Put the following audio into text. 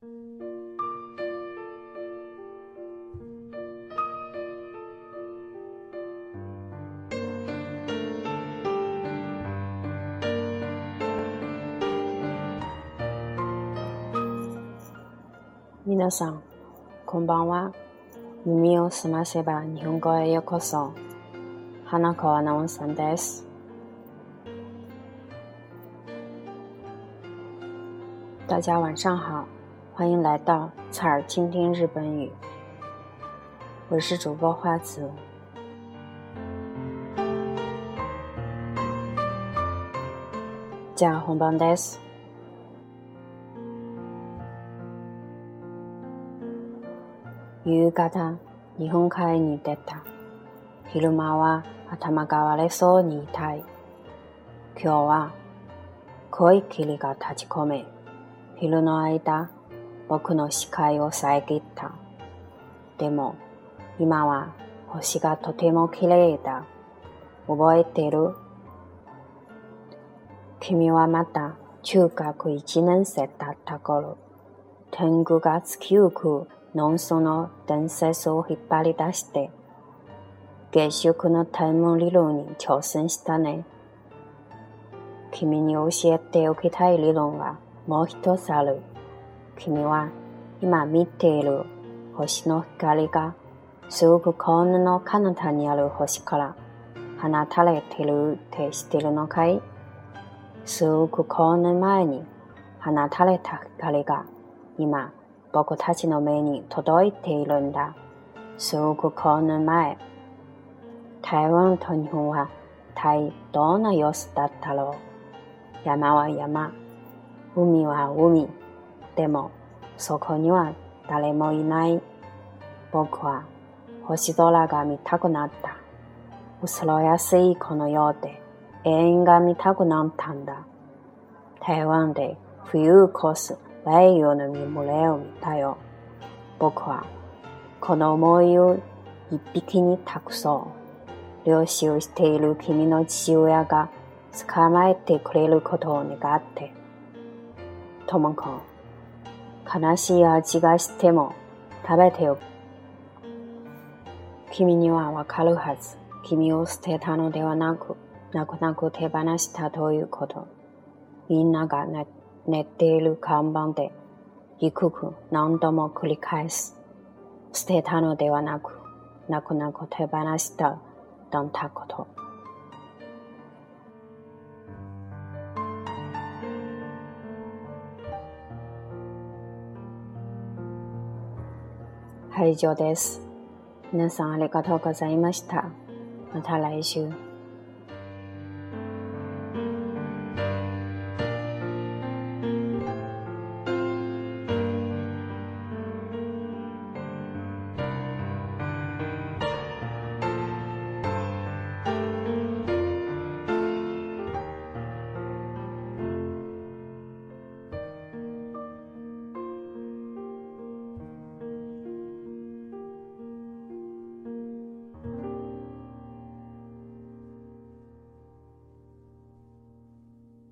皆さん、こんばんは。耳をすませば日本語へようこそ。花川直さんです。大家晚上好，欢迎来到侧耳倾听日本语。我是主播花子。じゃあ本番です。夕方、日本海に出た。昼間は頭が割れそうに痛い。今日は濃い霧が立ち込め、昼の間、 僕の視界を遮った。でも、今は星がとても綺麗だ。覚えてる？君はまた中学一年生だった頃、天狗が月ゆく農村の伝説を引っ張り出して、月食のタイム理論に挑戦したね。君に教えておきたい理論がもう一つある。君は今見ている星の光がすごく幸運の彼方にある星から放たれてるって知ってるのかいすごく幸運前に放たれた光が今僕たちの目に届いているんだ。すごくこの前、台湾と日本は対どんな様子だったろう。山は山、海は海。でも、そこには誰もいない。僕は星空が見たくなった。恐ろやすいこの世で永遠が見たくなったんだ。台湾で冬を越す太陽の見漏れを見たよ。僕は、この思いを一匹に託そう。漁師をしている君の父親が捕まえてくれることを願って。ともこ、悲しい味がしても食べてよ。君にはわかるはず。君を捨てたのではなく、泣く泣く手放したということ。みんなが泣寝ている看板で、低く何度も繰り返す。捨てたのではなく、泣く泣く手放しただったこと。会場、です。皆さんありがとうございました。また来週。